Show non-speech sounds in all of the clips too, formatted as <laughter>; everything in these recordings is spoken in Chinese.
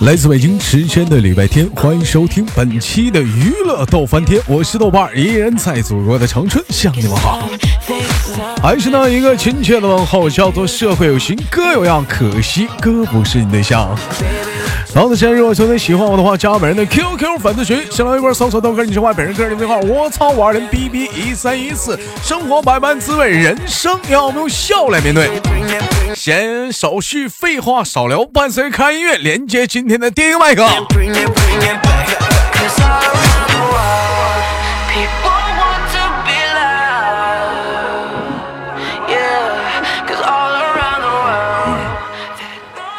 来自北京时间的礼拜天，欢迎收听本期的娱乐逗翻天，我是豆瓣儿，依然在祖国的长春向你们好，还是那一个亲切的问候，叫做社会有型哥有样，可惜哥不是你对象。好的，现在如果兄弟喜欢我的话，加本人的 QQ 粉丝群，新浪微博搜索豆哥你是坏本人个人微信号，我操五二零 B B 一三一四，生活百般滋味，人生要我们用笑来面对。闲手续废话少聊，伴随开音乐，连接今天的电音麦克。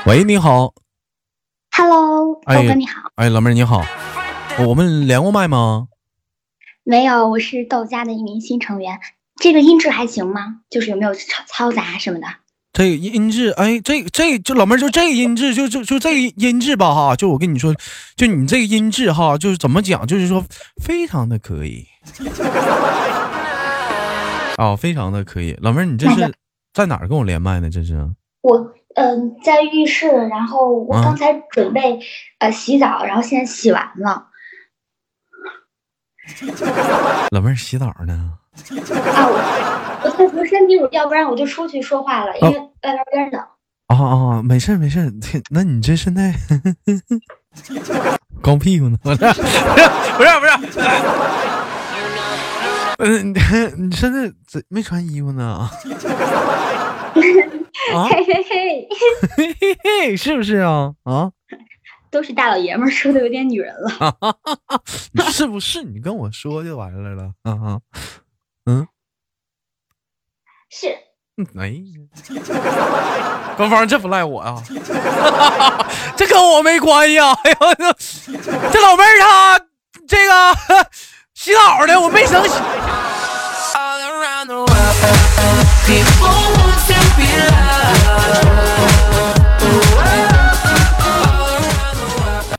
喂，你好。Hello，豆哎哥你好。哎，老妹儿你好，我们连过麦吗？没有，我是豆家的一名新成员。这个音质还行吗？就是有没有嘈嘈杂什么的？这个音质，哎，这这就老妹儿就这个音质，就就就这个音质吧哈，就我跟你说，就你这个音质哈，就是怎么讲，就是说非常的可以。<laughs> 哦，非常的可以，老妹儿，你这是在哪儿跟我连麦呢？这是？我嗯、在浴室，然后我啊刚才准备、呃洗澡，然后现在洗完了。<laughs> 老妹儿洗澡呢？<laughs> 啊，我我在涂身体乳，要不然我就出去说话了，因为外边有点冷。啊啊，没事没事那你这现在光屁股呢？不是不是不是，嗯，你 <laughs> 你现在这没穿衣服呢？啊，嘿嘿嘿，嘿嘿嘿，是不是啊？啊，<laughs> 都是大老爷们儿，说的有点女人了。你 <laughs> 是不是？你跟我说就完了了。啊啊，嗯，是，哎呀，官方这不赖我啊，<laughs> 这跟我没关系啊。哎呦，这这老妹儿她这个洗澡的，我没生洗。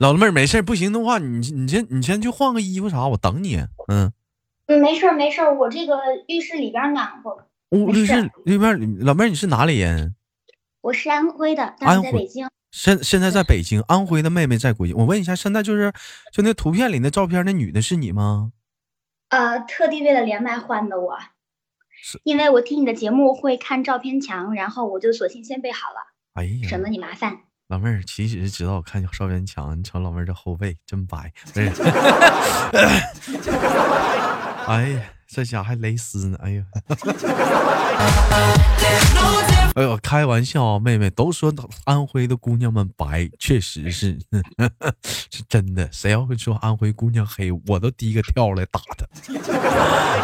老妹儿没事儿不行的话，你你先你先去换个衣服啥，我等你。嗯，嗯，没事儿没事儿，我这个浴室里边暖和。我没事是那边老妹儿，你是哪里人？我是安徽的，但是在北京。现现在在北京，安徽的妹妹在国际。我问一下，现在就是就那图片里那照片，那女的是你吗？呃，特地为了连麦换的我是，因为我听你的节目会看照片墙，然后我就索性先备好了，哎呀，省得你麻烦。老妹儿，其实知道我看邵元强，你瞅老妹儿这后背真白，<laughs> 哎呀，这家还蕾丝呢，哎呀，哎呦，开玩笑啊，妹妹都说安徽的姑娘们白，确实是 <laughs> 是真的。谁要会说安徽姑娘黑，我都第一个跳来打她。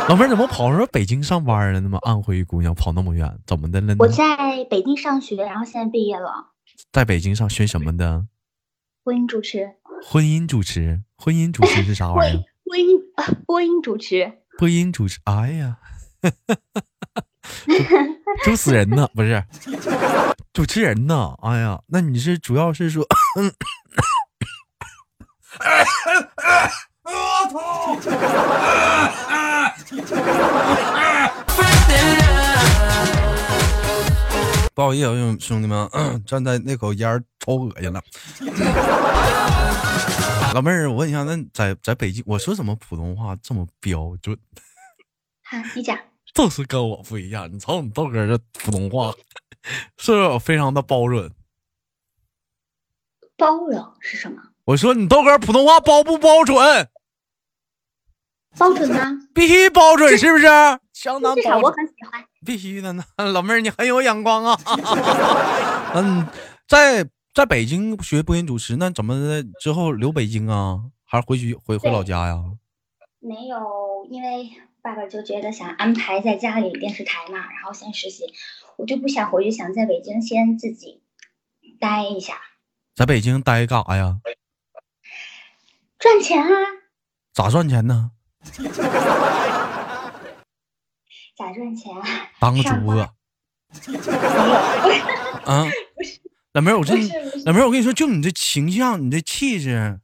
老妹儿怎么跑说北京上班了那么？安徽姑娘跑那么远，怎么的了呢我？在北京上学，然后现在毕业了，在北京上学什么的？婚姻主持，婚姻主持，婚姻主持是啥玩意儿？<laughs> 播音啊播音主持，播音主持，哎呀，<laughs> 主死人呢？不是，主持人呢？哎呀，那你是主要是说，<laughs> 不好意思啊，兄弟们，<clears throat> 站在那口烟儿抽恶心了。<laughs> 老妹儿，我问一下，那在在北京，我说怎么普通话这么标准？哈，你讲，就是跟我不一样。你瞅你豆哥这普通话，<laughs> 是不是非常的包准？包容是什么？我说你豆哥普通话包不包准？包准吗？必须包准，是不是？相当包准，很喜欢。必须的呢。<laughs> 老妹儿，你很有眼光啊。<laughs> 嗯，在在北京学播音主持，那怎么的之后留北京啊？还是回去回回老家呀？没有，因为爸爸就觉得想安排在家里电视台嘛，然后先实习，我就不想回去，想在北京先自己待一下，在北京待干啥呀？赚钱啊，咋赚钱呢？咋赚钱啊？<laughs> 当个主播啊？老妹儿，我这不是不是老妹儿，我跟你说，就你这形象，你这气质，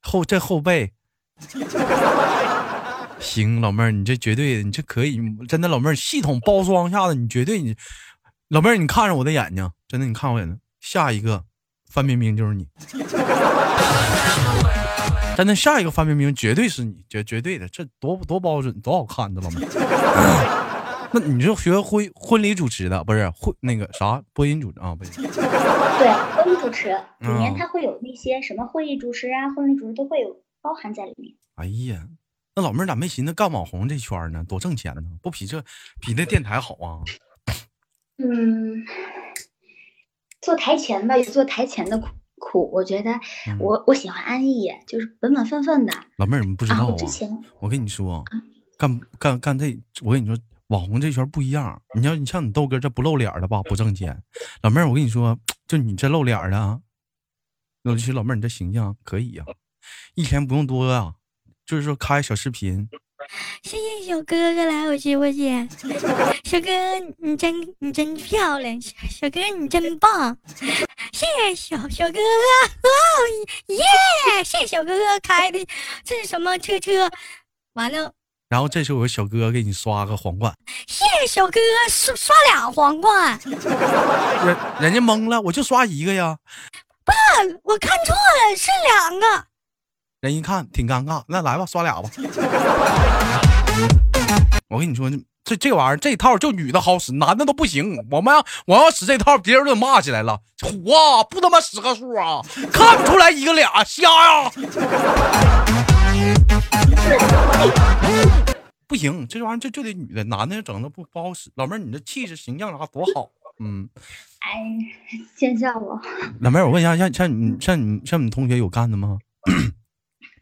后这后背，行，老妹儿，你这绝对，你这可以，真的，老妹儿，系统包装下的，你绝对，你，老妹儿，你看着我的眼睛，真的，你看我眼睛，下一个范冰冰就是你，<laughs> 真的，下一个范冰冰绝对是你，绝绝对的，这多多标准，多好看的老妹儿。<laughs> 那你就学婚婚礼主持的，不是婚那个啥播音主啊？不是，对，婚礼主持里面嗯它会有那些什么会议主持啊、婚礼主持都会有包含在里面。哎呀，那老妹儿咋没寻思干网红这圈呢？多挣钱呢，不比这比那电台好啊？嗯，做台前吧，有做台前的苦苦。我觉得嗯我、我喜欢安逸，就是本本分分的。老妹儿，你不知道啊？后之前我跟你说，干干干这，我跟你说，网红这圈不一样。你要你像你豆哥这不露脸的吧，不挣钱。老妹儿，我跟你说，就你这露脸的啊，尤其老妹儿，你这形象可以呀、一天不用多啊，就是说开小视频，谢谢小哥哥来我直播间，小哥你真你真漂亮，小小哥你真棒，谢谢小小哥哥，哦耶！谢谢小哥哥开的这是什么车车？完了，然后这时候有小哥给你刷个皇冠，谢谢小哥哥刷刷俩皇冠，人人家懵了，我就刷一个呀。我看错了是两个。人一看挺尴尬，那来吧，刷俩吧。我跟你说，这这玩意儿这套就女的好使，男的都不行。我们要我要使这套，别人都骂起来了。虎啊，不他妈使个数啊，看不出来一个俩，瞎呀！不行，这玩意儿就就得女的，男的整的不不好使。老妹儿，你这气质形象啥多好，嗯。哎，见笑我，老妹儿，我问一下，像像你像你像你同学有干的吗？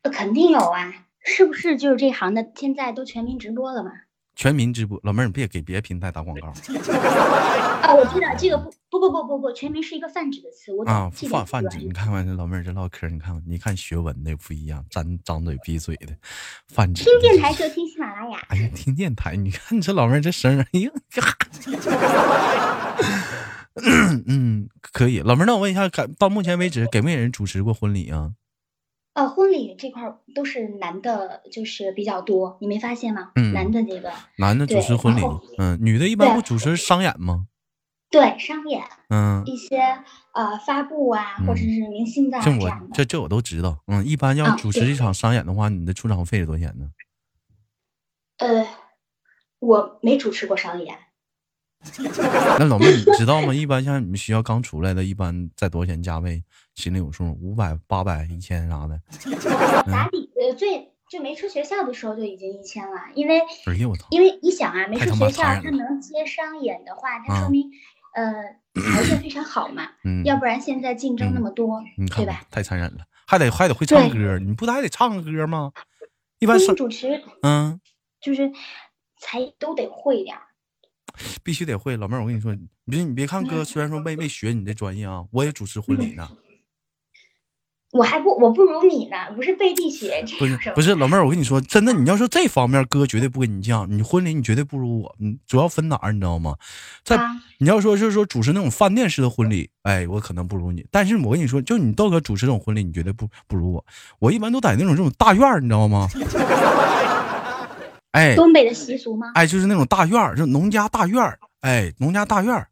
呃肯定有啊，是不是就是这行的现在都全民直播了嘛？全民直播，老妹儿，你别给别的平台打广告。<laughs> 啊，我知道这个不不不不不不，全民是一个泛指的词，我啊，记得泛泛指，你看看这老妹儿这唠嗑，你看看，你看学文的不一样，咱张嘴闭嘴的，泛指。听电台就听喜马拉雅，哎呀，听电台，你看你这老妹儿这声儿，哎呀，<coughs> 嗯，可以。老妹儿，那我问一下，感到目前为止给没给人主持过婚礼啊？呃，婚礼这块都是男的，就是比较多，你没发现吗？嗯男的这个男的主持婚礼，嗯，女的一般对不主持商演吗？对商演嗯，一些呃发布啊，或者嗯是明星的啊这我这。这这我都知道。嗯，一般要主持一场商演的话，你的出场费是多少钱呢？呃，我没主持过商演，<laughs> 那老妹，你知道吗？一般像你们学校刚出来的，一般在多少钱价位？心里有数，五百、八百、一千啥的。<laughs> 打底呃最就没出学校的时候就已经一千了，因为哎呦我操！因为你想啊，没出学校，他能接商演的话，它啊说明、呃条件非常好嘛，嗯，要不然现在竞争那嗯么多，对吧？太残忍了，还得还得会唱歌，你不还得唱个歌吗？一般婚上姻主持嗯，就是才都得会点儿。必须得会。老妹儿，我跟你说，你别你别看哥，虽然说没没学你这专业啊，我也主持婚礼呢。<laughs> 我还不我不如你呢，不是背地 <laughs> 学，不是不是，老妹儿，我跟你说，真的，你要说这方面，哥绝对不跟你犟。你婚礼你绝对不如我，嗯主要分哪儿，你知道吗？在啊你要说就是说主持那种饭店式的婚礼，哎，我可能不如你。但是我跟你说，就你豆哥主持这种婚礼，你绝对不不如我。我一般都在那种这种大院儿，你知道吗？<laughs> 哎东北的习俗吗？哎，就是那种大院儿，就农家大院儿，哎，农家大院儿，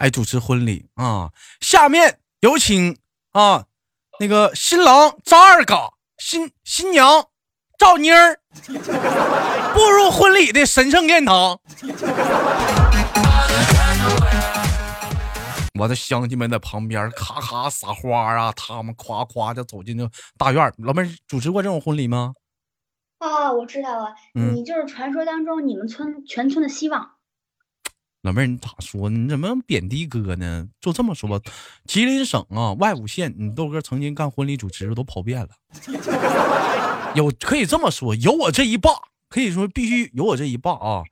哎，主持婚礼啊。下面有请啊，那个新郎张二嘎，新新娘赵妮儿步入婚礼的神圣殿堂。我的乡亲们在旁边咔咔撒花啊，他们夸夸就走进这大院儿。老妹儿主持过这种婚礼吗？哦，我知道了，嗯你就是传说当中你们村全村的希望。老妹儿，你咋说呢？你怎么贬低哥呢？就这么说吧，吉林省啊，外五县，你豆哥曾经干婚礼主持都跑遍了。<laughs> 有可以这么说，有我这一霸，可以说必须有我这一霸啊。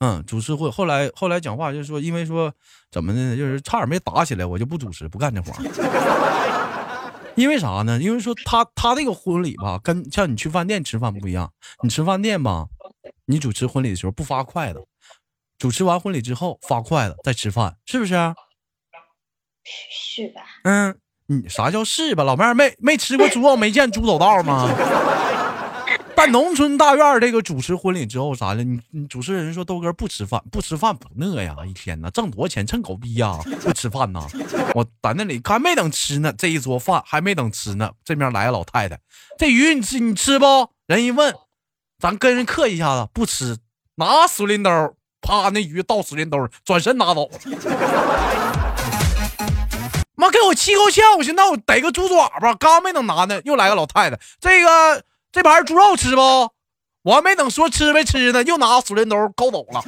嗯，主持会后来后来讲话就是说，因为说怎么的，就是差点没打起来，我就不主持，不干这活儿。因为啥呢？因为说他他这个婚礼吧，跟像你去饭店吃饭不一样。你吃饭店吧，你主持婚礼的时候不发筷子，主持完婚礼之后发筷子再吃饭，是不是？是是吧？嗯，你啥叫是吧？老妹儿没没吃过猪肉，没见猪走道吗？嘣办农村大院这个主持婚礼之后啥的？你你主持人说豆哥不吃饭，不吃饭不饿呀？一天呐，挣多少钱趁狗逼呀？不吃饭呐？我在那里还没等吃呢，这一桌饭还没等吃呢，这面来个老太太，这鱼你吃你吃不？人一问，咱跟人客一下子，不吃，拿水淋兜，啪那鱼倒水林兜，转身拿走。妈给我气够呛！我寻思那我逮个猪爪吧，刚没等拿呢，又来个老太太。这个这盘猪肉吃不？我还没等说吃没吃呢，又拿水淋兜勾走了。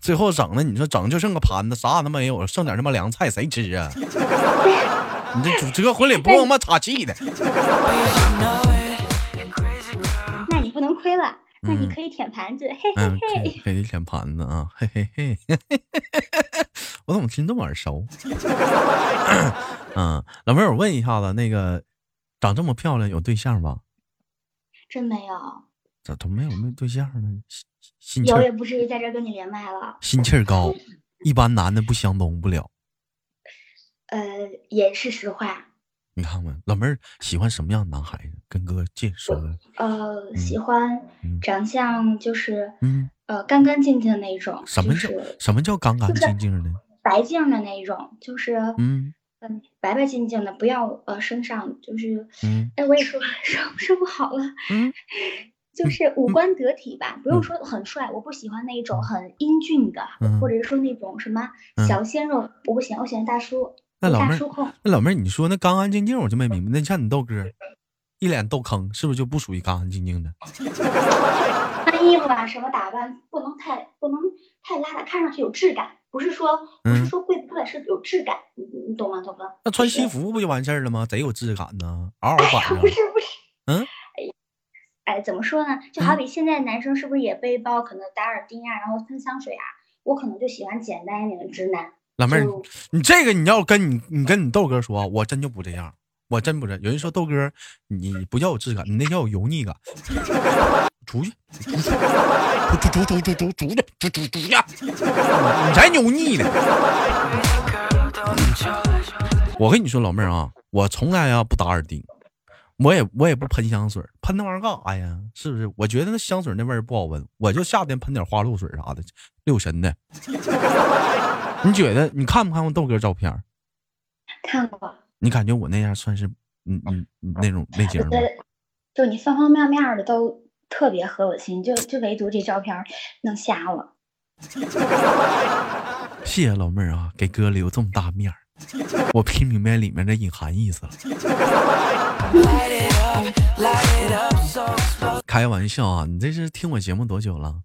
最后整的，你说整就剩个盘子，啥他妈没有，剩点他妈凉菜，谁吃啊？<laughs> 你这主这婚礼不给我妈岔气的。那你嗯可以舔盘子，嘿嘿嗯，嘿。可以舔盘子啊，嘿嘿嘿，<laughs> 我怎么听这么耳熟？<coughs> 嗯，老妹儿，我问一下子，那个长这么漂亮有对象吧？真没有，咋都没有没对象呢？心有也不至于在这跟你连麦了。心气儿高，一般男的不相中不了。呃，也是实话。你看看，老妹儿喜欢什么样的男孩子？跟哥介绍的。呃，喜欢嗯长相就是嗯，呃干干净净的那种，什么叫就是什么叫干干净净的？白净的那种，就是嗯嗯白白净净的，不要呃身上就是嗯哎，我也说说说不好了，嗯，<laughs> 就是五官得体吧，不用说很帅，我不喜欢那种很英俊的，嗯或者是说那种什么嗯小鲜肉，我不喜欢，我喜欢大叔，那老妹儿。那老妹儿，你说那干干净净，我就没明白。那像你豆哥，一脸豆坑，是不是就不属于干干净净的？<laughs> 穿衣服啊，什么打扮不能太不能太邋遢，看上去有质感，不是说不是嗯说贵不贵，是有质感，你你你懂吗，豆哥？那穿西服不就完事儿了吗？贼有质感呢，<laughs> 嗷嗷板上不。是不是，嗯哎，哎，怎么说呢？就好比现在男生是不是也背包，可能打耳钉啊，然后喷香水啊？我可能就喜欢简单一点的直男。老妹儿，你这个你要跟你你跟你豆哥说，我真就不这样，我真不是。有人说豆哥，你不叫有质感，你那叫有油腻感。出去，出去，出出出出出去，出出出去，你才油腻呢。我跟你说，老妹儿啊，我从来啊不打耳钉，我也我也不喷香水，喷那玩意儿干啥呀？是不是？我觉得那香水那味儿不好闻，我就夏天喷点花露水啥的，六神的。你觉得？你看没看过豆哥照片？看过，你感觉我那样算是嗯嗯嗯那种类型吗就你方方面面的都特别合我心，就就唯独这照片儿弄瞎了。<laughs> 谢谢老妹儿啊，给哥留这么大面儿，我听明白里面的隐含意思了。<laughs> 开玩笑啊，你这是听我节目多久了？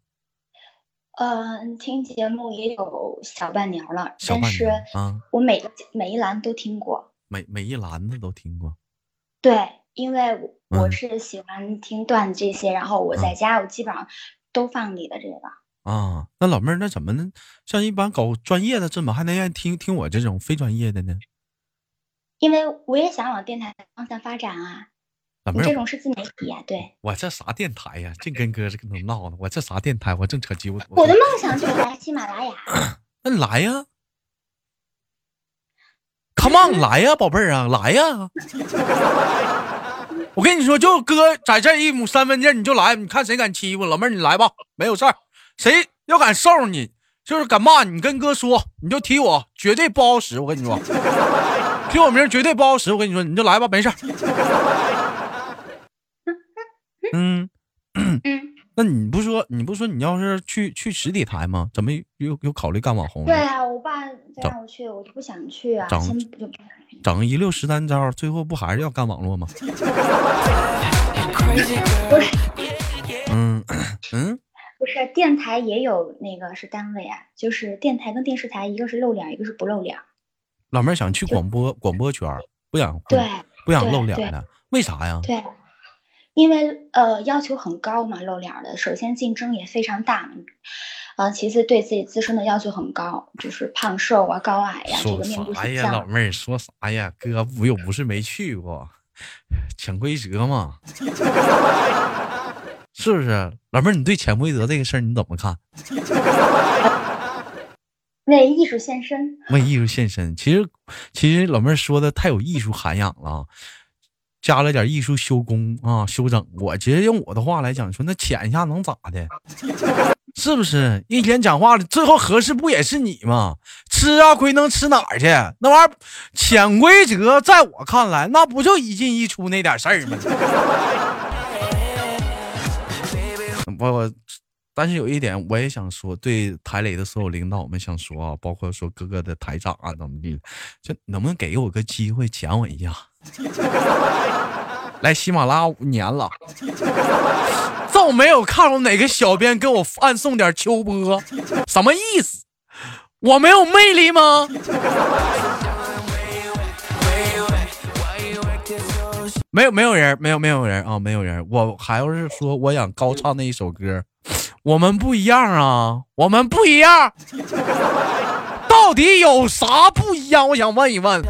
嗯，听节目也有小半年了，但是小半年啊，我每个每一栏都听过。每每一栏子都听过。对，因为我是喜欢听段子这些，然后我在嗯家我基本上都放你的这个。啊，那老妹儿，那怎么呢？像一般搞专业的，怎么还能愿意听听我这种非专业的呢？因为我也想往电台方向发展啊，老妹儿，你这种是自媒体呀、对，我这啥电台呀？净跟哥这个能闹呢？我这啥电台？我正扯鸡巴犊子。我的梦想就是来喜马拉雅。<clears throat> 那你来呀，Come on，来呀，宝贝儿啊，来呀！<laughs> 我跟你说，就哥在这一亩三分地，你就来，你看谁敢欺负老妹儿，你来吧，没有事儿。谁要敢收拾你，就是敢骂你，跟哥说，你就提我，绝对不好使。我跟你说，<laughs> 提我名绝对不好使。我跟你说，你就来吧，没事儿。嗯，嗯，<clears throat> 那你不说，你不说你要是去去实体台吗？怎么又又考虑干网红呢？对啊，我爸再让我去，我就不想去啊，长先不就不整一溜十三招，最后不还是要干网络吗 girl. 嗯嗯，不是 <clears throat> 电台也有那个是单位啊，就是电台跟电视台，一个是露脸，一个是不露脸。老妹儿想去广播广播圈，不想对不想露脸了，为啥呀？对，因为呃要求很高嘛，露脸儿的，首先竞争也非常大嘛，呃，其次对自己自身的要求很高，就是胖瘦啊、高矮呀、这说个面部啥呀，老。妹儿说啥呀？哥不又不是没去过，潜规则嘛，<laughs> 是不是？老妹儿，你对潜规则这个事儿你怎么看？<laughs> 为艺术献身。为艺术献身。其实，其实老妹儿说的太有艺术涵养了啊，加了点艺术修工啊，修整。我直接用我的话来讲，说那潜一下能咋的？<laughs> 是不是？一天讲话了，最后合适不也是你吗？吃啊，亏能吃哪儿去？那玩意儿潜规则，在我看来，那不就一进一出那点事儿吗？<laughs> 我我，但是有一点我也想说，对台里的所有领导们想说啊，包括说各个的台长啊怎么地，就能不能给我个机会潜我一下？<laughs> 来喜马拉雅五年了，就没有看过哪个小编给我暗送点秋波，什么意思？我没有魅力吗？没有没有人，没有没有人啊，没有人。我还要是说我想高唱那一首歌，我们不一样啊，我们不一样，到底有啥不一样？我想问一问。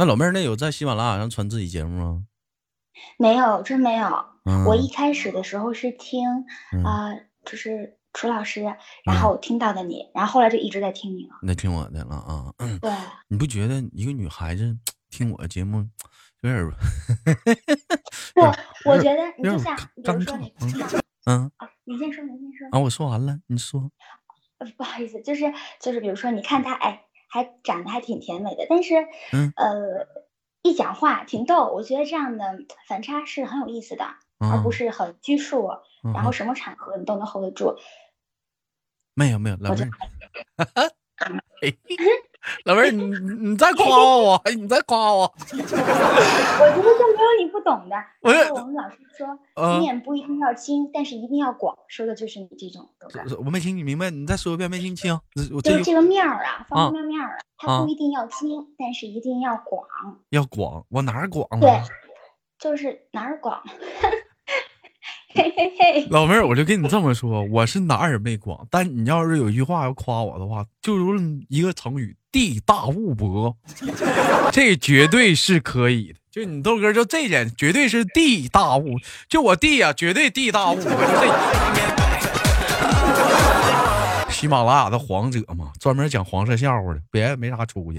那老妹儿，那有在喜马拉雅上传自己节目吗？没有，真没有。嗯我一开始的时候是听嗯啊、就是楚老师，然后听到的你，然后后来就一直在听你了。那听我的了啊。对，<clears throat> 你不觉得一个女孩子听我的节目有点儿 <laughs> 不，我觉得你就像，<laughs> 比尴如说你嗯你先说，你先说。啊？我说完了，你说呃不好意思，就是就是，比如说，你看他，哎，还长得还挺甜美的，但是，嗯。呃，一讲话挺逗，我觉得这样的反差是很有意思的，而啊不是很拘束，嗯然后什么场合你都能 hold 得住。没有没有，老我就妹儿，哎 <laughs> <laughs> 老妹儿，你你你再夸我，哎你再夸我，<laughs> 我觉得就没有你不懂的。我们老师说，呃面不一定要精，但是一定要广，说的就是你这种？我没听你明白，你再说一遍，没听清。就是这个面儿啊，啊方方面面儿啊，它啊不一定要精，但是一定要广。要广，我哪儿广对？，就是哪儿广，<laughs> 嘿。老妹儿，我就跟你这么说，我是哪儿也没广，但你要是有一句话要夸我的话，就如一个成语“地大物博”，这绝对是可以的。就你豆哥，就这点绝对是地大物，就我弟呀、绝对地大物博，就这。喜马拉雅的黄者嘛，专门讲黄色笑话的，别没啥出息。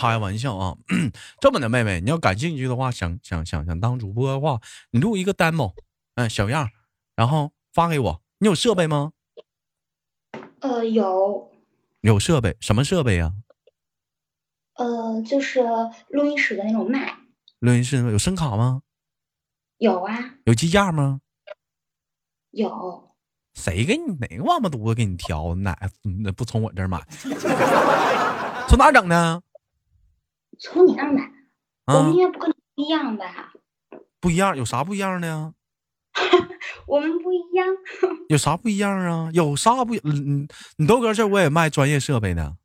开玩笑啊，<clears throat> 这么的，妹妹，你要感兴趣的话，想想想想当主播的话，你录一个 demo，嗯，小样，然后发给我。你有设备吗？呃，有，有设备，什么设备呀、呃，就是录音室的那种麦，录音室有声卡吗？有啊，有机架吗？有，谁给你哪个王八犊子给你挑？哪那不从我这儿买？<laughs> 从哪儿整的？从你那儿买，我啊们，应该不跟你不一样吧？不一样，有啥不一样的呀？<laughs> 我们不一样，<laughs> 有啥不一样啊？有啥不？嗯，你豆哥这我也卖专业设备的。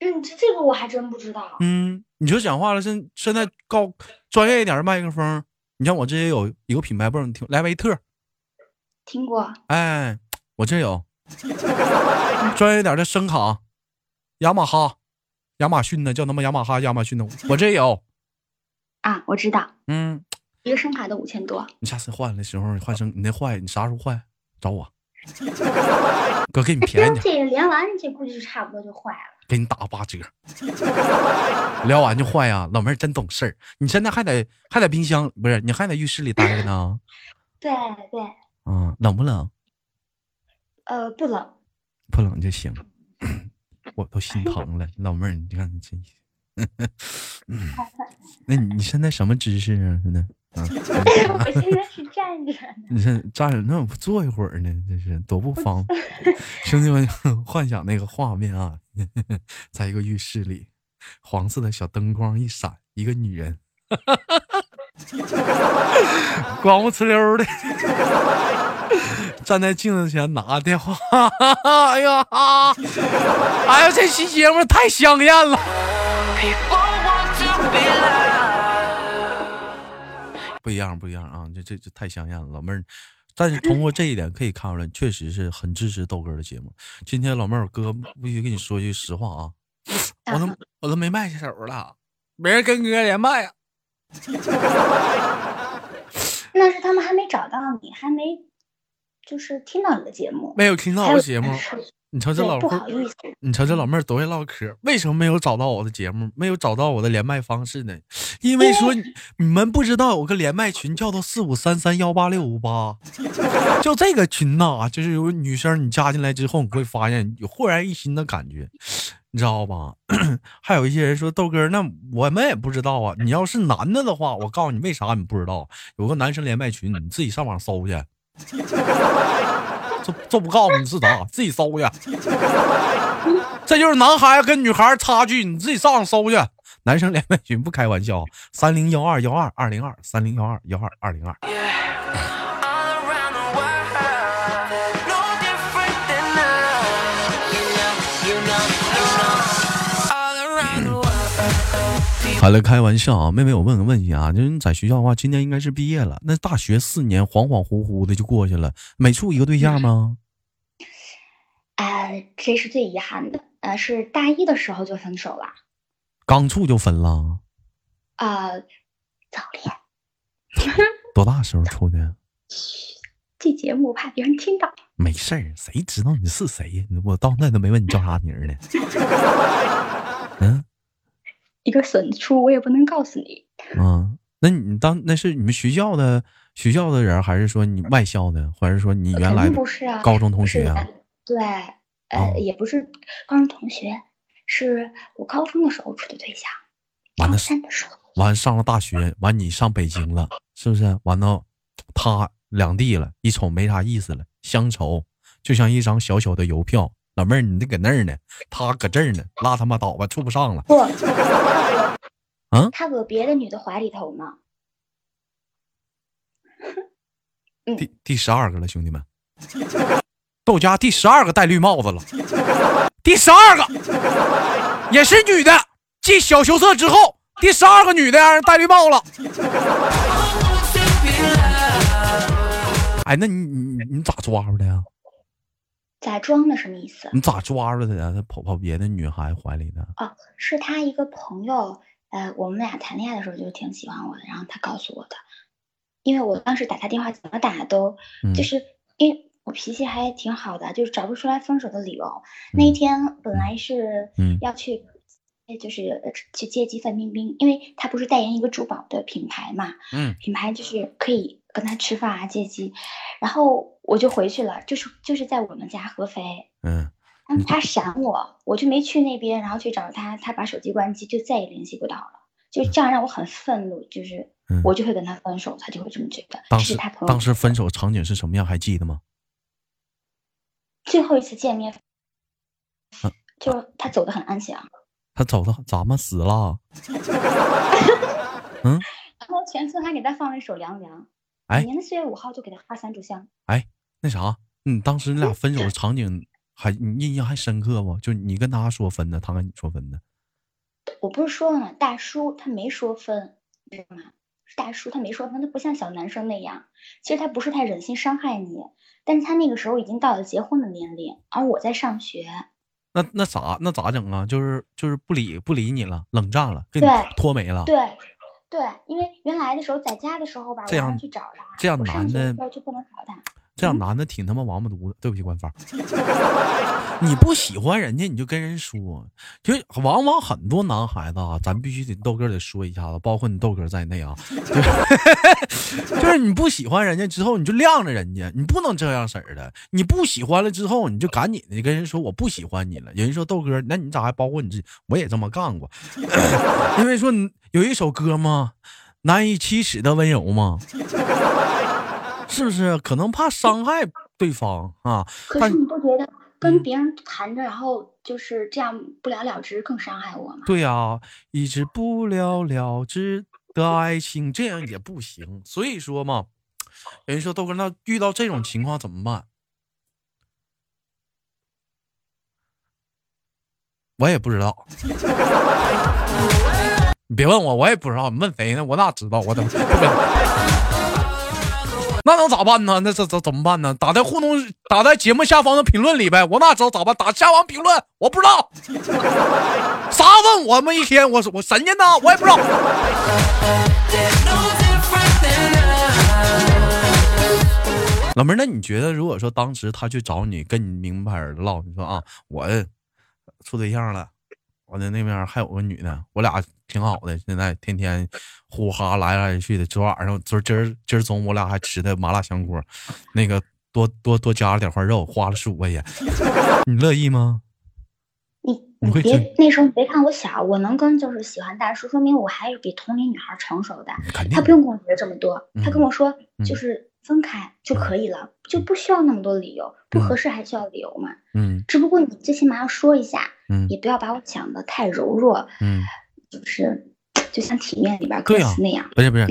嗯，这这个我还真不知道。嗯，你就讲话了，现现在高专业一点的麦克风，你像我这也有一个品牌，不知道你听莱维特，听过，哎，我这有 <laughs> 专业点的声卡，雅马哈、亚马逊的叫他妈雅马哈、亚马逊的，<laughs> 我这有。啊，我知道，嗯，一个声卡都五千多。你下次换的时候换声，你那坏，你啥时候坏找我，<laughs> 哥给你便宜点，这连完，这估计就差不多就坏了。给你打八折。聊完就坏呀、老妹儿真懂事儿。你现在还在还在冰箱不是？你还在浴室里待着呢？对 <laughs> 对，啊，冷不冷？呃，不冷，不冷就行。我都心疼了，老妹儿，你看你真，嗯，<laughs> 那你你现在什么姿势啊？现在，<laughs> 啊，我现在是 <laughs> 站着呢。你这站着那我不坐一会儿呢？这是多不方便。兄弟们，幻想那个画面啊，在一个浴室里，黄色的小灯光一闪，一个女人，光不呲溜的。<laughs> 站在镜子前拿电话，<laughs> 哎呀，哎呀，这期节目太香艳了。不一样，不一样啊！这这这太香艳了，老妹儿。但是通过这一点可以看出来，确实是很支持豆哥的节目。今天老妹儿，哥必须跟你说句实话啊，我都我都没卖下手了，没人跟哥连麦啊。<laughs> 那是他们还没找到你，还没就是听到你的节目。没有听到我的节目。你瞅这，老妹儿，不好意思，你瞅这老妹儿多会唠嗑，为什么没有找到我的节目，没有找到我的连麦方式呢？因为说你 <laughs> 你们不知道有个连麦群叫做四五三三幺八六五八，就这个群呐、就是有女生你加进来之后，你会发现有焕然一新的感觉，你知道吧？<clears throat> 还有一些人说豆哥，那我们也不知道啊。你要是男的的话，我告诉你为啥你不知道，有个男生连麦群，你自己上网搜去。<laughs> 这这不告诉你是啥，自己搜去。这就是男孩跟女孩差距，你自己上网搜去。男生连麦群不开玩笑，三零幺二幺二二零二三零幺二幺二二零二。好了，开玩笑啊，妹妹，我问个问题啊，就是你在学校的话，今年应该是毕业了，那大学四年恍恍惚惚的就过去了，没处一个对象吗？呃，这是最遗憾的，呃，是大一的时候就分手了，刚处就分了，呃，早恋。<laughs> 多大时候处的？这节目怕别人听到。没事儿，谁知道你是谁呀？我到那都没问你叫啥名儿呢。<laughs> 嗯一个损出，我也不能告诉你。嗯，那你当那是你们学校的学校的人，还是说你外校的，或者是说你原来不是啊，高中同学啊？对，呃，哦也不是高中同学，是我高中的时候处的对象，完了三的时候。完上了大学，完你上北京了，是不是？完了，他两地了，一瞅没啥意思了，乡愁就像一张小小的邮票。老妹儿，你这搁那儿呢，他搁这儿呢，拉他妈倒吧，处不上了。不，啊 <laughs> 他搁别的女的怀里头呢。第第十二个了，兄弟们，到家第十二个戴绿帽子了，第十二个也是女的，继小羞涩之后，第十二个女的让人戴绿帽了。哎，那你你你你咋抓住的呀？咋装的什么意思？你咋抓住的呀？他跑跑别的女孩怀里的？哦，是他一个朋友，呃，我们俩谈恋爱的时候就挺喜欢我的，然后他告诉我的，因为我当时打他电话怎么打都，嗯就是因为我脾气还挺好的，就是找不出来分手的理由。那一天本来是嗯要去，呃就是呃去接机范冰冰，因为他不是代言一个珠宝的品牌嘛，嗯品牌就是可以跟他吃饭啊接机，然后我就回去了，就是就是在我们家合肥。嗯，他闪我，我就没去那边，然后去找他，他把手机关机，就再也联系不到了。就这样让我很愤怒，就是嗯我就会跟他分手，他就会这么觉得。当时是他朋友当时分手场景是什么样？还记得吗？最后一次见面啊，就他走的很安详，他走的咋么死了？<laughs> 然后全村还给他放了一首《凉凉》。哎每年的四月五号就给他发三炷香。哎那啥，嗯，当时你俩分手的场景还你印象还深刻不？就你跟他说分的，他跟你说分的。我不是说了吗？大叔他没说分，你知道吗？大叔他没说分，他不像小男生那样，其实他不是太忍心伤害你，但是他那个时候已经到了结婚的年龄，而我在上学。那那咋那咋整啊？就是就是不理不理你了，冷战了，给你对拖没了。对，对，因为原来的时候在家的时候吧，这样去找他，这样男的就不能找他。这样男的挺他妈王八犊子，对不起官方。<laughs> 你不喜欢人家，你就跟人说，就往往很多男孩子啊，咱必须得豆哥得说一下子，包括你豆哥在内啊，就是 <laughs> 就是你不喜欢人家之后，你就晾着人家，你不能这样式儿的。你不喜欢了之后，你就赶紧的跟人说我不喜欢你了。人说豆哥，那你咋还包括你自己？我也这么干过，<clears throat> 因为说有一首歌嘛，难以启齿的温柔嘛。<laughs> 是不是？可能怕伤害对方啊。但可是你不觉得跟嗯别人谈着，然后就是这样不了了之，更伤害我吗？对呀、一直不了了之的爱情，这样也不行。所以说嘛，有人说豆哥，那遇到这种情况怎么办？我也不知道，<laughs> 你别问我，我也不知道。你问谁呢？我哪知道？我怎么不问？那能咋办呢？那这怎怎么办呢？打在互动，打在节目下方的评论里呗。我哪知道咋办？打下方评论，我不知道，啥问我们一天？我我神仙呢？我也不知道。老妹，那你觉得，如果说当时他去找你，跟你明牌人唠，你说啊，我处对象了。我的那边还有个女的，我俩挺好的，现在天天呼哈来来去的。昨晚上，昨今儿今儿中午我俩还吃的麻辣香锅，那个多多多加了点块肉，花了十五块钱，<laughs> 你乐意吗？你别那时候你别看我小，我能跟就是喜欢大叔，说明我还是比同龄女孩成熟的。他不用跟我学这么多，他嗯跟我说嗯就是分开就可以了，就不需要那么多理由。不嗯合适还需要理由吗？嗯只不过你最起码要说一下，嗯也不要把我讲的太柔弱，嗯，就是就像体面里边歌词那样。不是不是，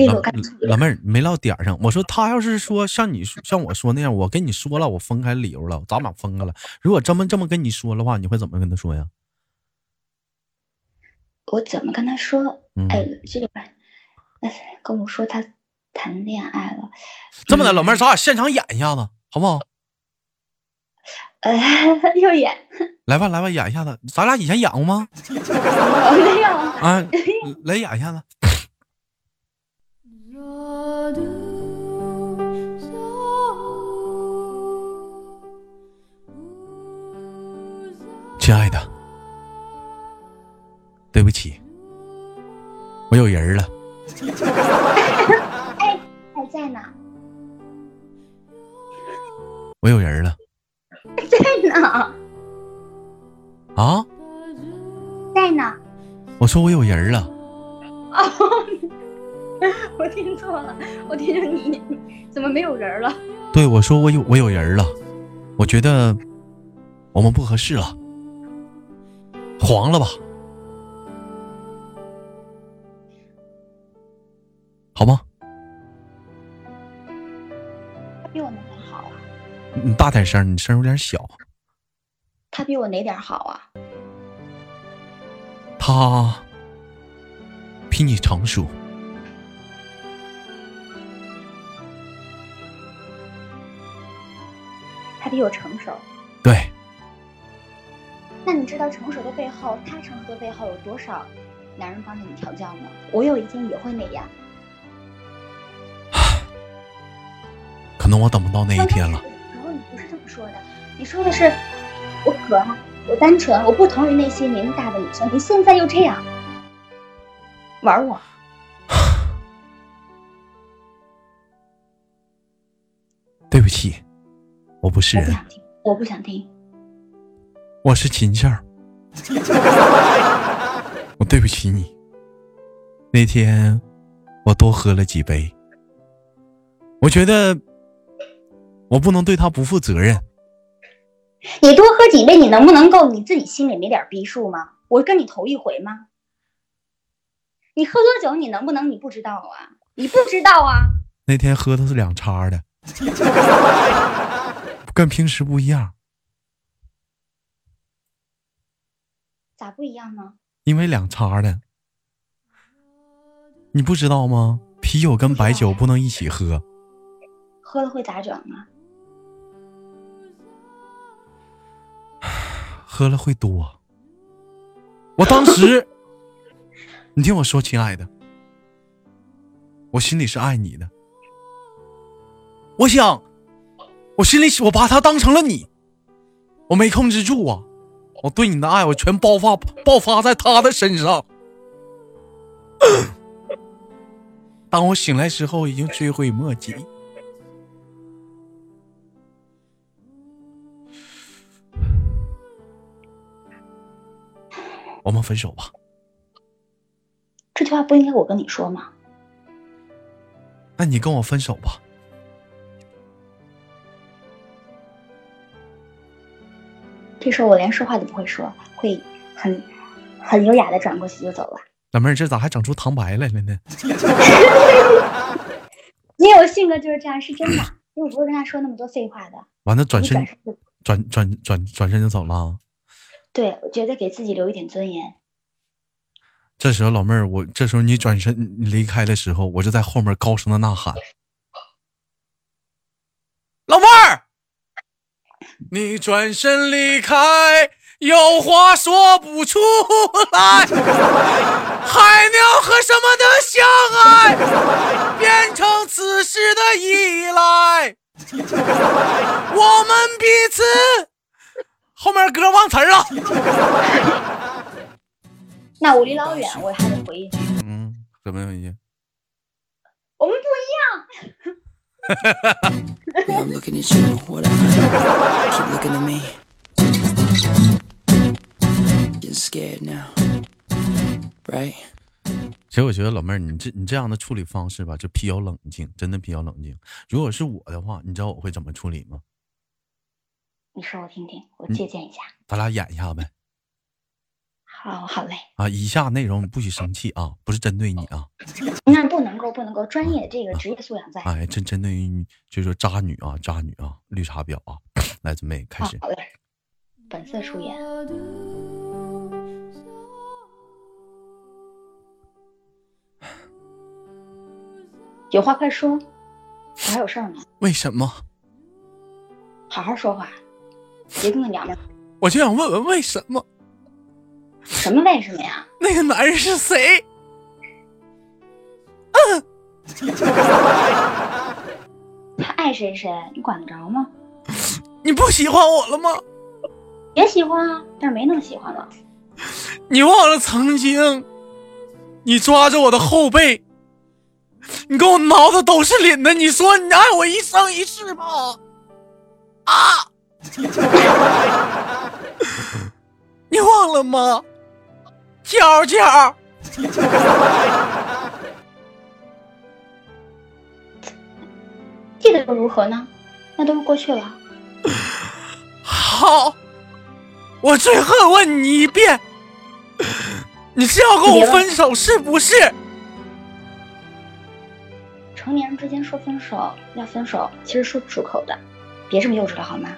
老妹儿没唠点儿上。我说他要是说像你像我说那样，我跟你说了，我分开理由了，咱俩分开了。如果这么这么跟你说的话，你会怎么跟他说呀？我怎么跟他说？嗯哎，这个吧，哎，跟我说他谈恋爱了，这么的，老妹儿，咱俩现场演一下子，好不好？呃，又演，<laughs> 来吧，来吧，演一下子。咱俩以前演过吗？<laughs> 没有，啊，来演一下子。亲爱的，对不起，我有人了。<laughs> 还在呢，我有人了 <laughs> 在呢，啊！在呢。我说我有人了。哦，<laughs> 我听错了，我听着你，怎么没有人了？对，我说我有我有人了。我觉得我们不合适了，黄了吧？好吗？你大点声，你声有点小。他比我哪点好啊？他比你成熟。他比我成熟。对，那你知道成熟的背后，他成熟的背后有多少男人帮着你调教吗？我有一天也会那样。<sighs> 可能我等不到那一天了。不是这么说的，你说的是我可爱，我单纯，我不同于那些年龄大的女生。你现在又这样玩我，对不起，我不是人，我不想听，我听。我是秦笑儿。<laughs> 我对不起你。那天我多喝了几杯，我觉得我不能对他不负责任。你多喝几杯，你能不能够你自己心里没点逼数吗？我跟你头一回吗？你喝多酒，你能不能你不知道啊？你不知道啊？那天喝的是两叉的，<laughs> 跟平时不一样，咋不一样呢？因为两叉的。你不知道吗？啤酒跟白酒不能一起喝。喝了会咋整啊？喝了会多。我当时，<laughs> 你听我说，亲爱的，我心里是爱你的。我想，我心里我把他当成了你，我没控制住啊！我对你的爱，我全爆发爆发在他的身上。<laughs> 当我醒来之后，已经追悔莫及。我们分手吧。这句话不应该我跟你说吗？那你跟我分手吧。这时候我连说话都不会说，会很很优雅的转过去就走了。老妹儿，这咋还整出旁白来了呢？<laughs> 你有性格就是这样，是真的。因为我不会跟他说那么多废话的。完了，转身转转转转转身就走了啊。对，我觉得给自己留一点尊严。这时候，老妹儿，我这时候你转身离开的时候，我就在后面高声的呐喊：“老妹儿，你转身离开，有话说不出来，海鸟和什么的相爱，变成此时的依赖？我们彼此。后面歌忘词儿了。<laughs> 那我离老远，我还得回一句，嗯，怎么回事？我们不一样。其实我觉得老妹儿，你这你这样的处理方式吧，就比较冷静，真的比较冷静。如果是我的话，你知道我会怎么处理吗？你说我听听，我借鉴一下。咱俩演一下呗。好好嘞，啊，以下内容不许生气啊，不是针对你啊，那不能够不能够，专业这个职业素养在。哎，针针对于，就是说渣女啊，渣女啊，绿茶婊啊，来准备开始。好好嘞，本色出演。有话快说，我还有事儿呢，为什么？好好说话，别跟个娘们。我就想问问为什么什么为什么呀？那个男人是谁？他爱谁谁，你管得着吗？你不喜欢我了吗？也喜欢啊，但是没那么喜欢了。你忘了曾经，你抓着我的后背，你给我挠的都是脸的，你说你爱我一生一世吗？啊！<laughs> 你忘了吗？娇娇，记得又如何呢？那都是过去了。好，我最后问你一遍，你是要跟我分手是不是？成年人之间说分手要分手，其实说不出口的，别这么幼稚了好吗？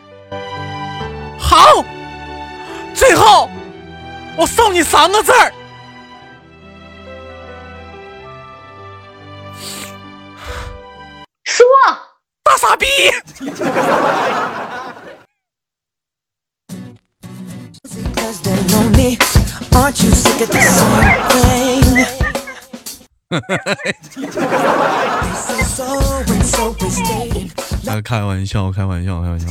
好最后我送你三个字儿。说。大傻逼。大哥开玩笑开玩笑开玩笑。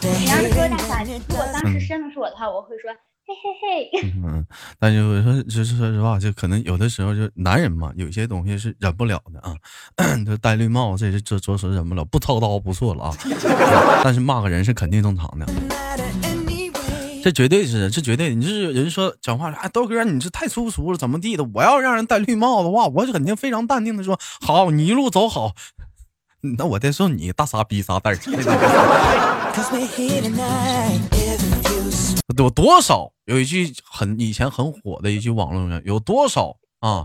你要是说傻逼，on 如果当时真的是我的话，我会说嘿嘿嘿。嗯，但是我说，就是说实话，就可能有的时候就男人嘛，有些东西是忍不了的啊。就戴绿帽，这是这着实忍不了，不操刀不错了啊。<laughs> 但是骂个人是肯定正常的，这绝对是，这绝对。你就是有人说讲话，哎，豆哥你这太粗俗了，怎么地的？我要让人戴绿帽的话，我肯定非常淡定的说，好，你一路走好。那我再送你大傻逼仨字儿。有多少有一句很以前很火的一句网络语，有多少啊？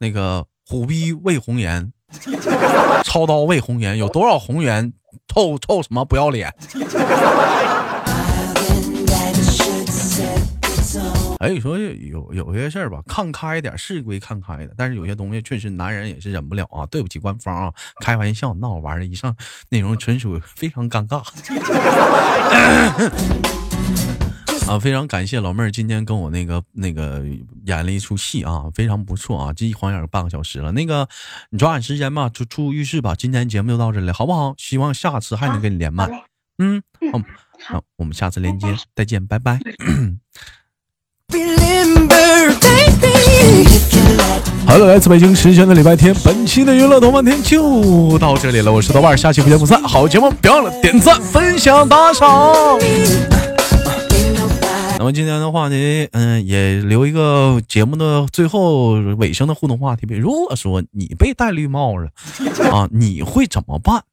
那个虎逼为红颜，<laughs> 操刀为红颜，有多少红颜臭臭什么不要脸？哎，你说有有些事儿吧，看开点是归看开的，但是有些东西确实男人也是忍不了啊。对不起官方啊，开玩笑，闹玩儿的，以上内容纯属非常尴尬。<coughs> 啊，非常感谢老妹儿今天跟我那个那个演了一出戏啊，非常不错啊，这一晃眼半个小时了。那个你抓紧时间吧，出出浴室吧。今天节目就到这里，好不好？希望下次还能跟你连麦。嗯，好，好好，我们下次连接，再见，拜拜。<clears throat> 好了，来自北京时间的礼拜天，本期的娱乐豆瓣天就到这里了。我是豆瓣，下期不见不散。好节目，别忘了点赞、分享、打赏。那么今天的话呢，嗯，也留一个节目的最后尾声的互动话题。如果说你被戴绿帽了 <laughs> 啊，你会怎么办.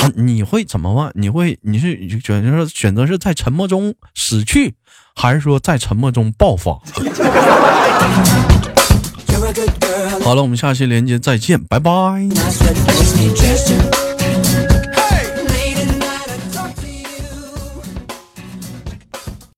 啊，你会怎么办？你会你是选择选择是在沉默中死去，还是说在沉默中爆发. <laughs> 好了，我们下期连接再见，拜拜。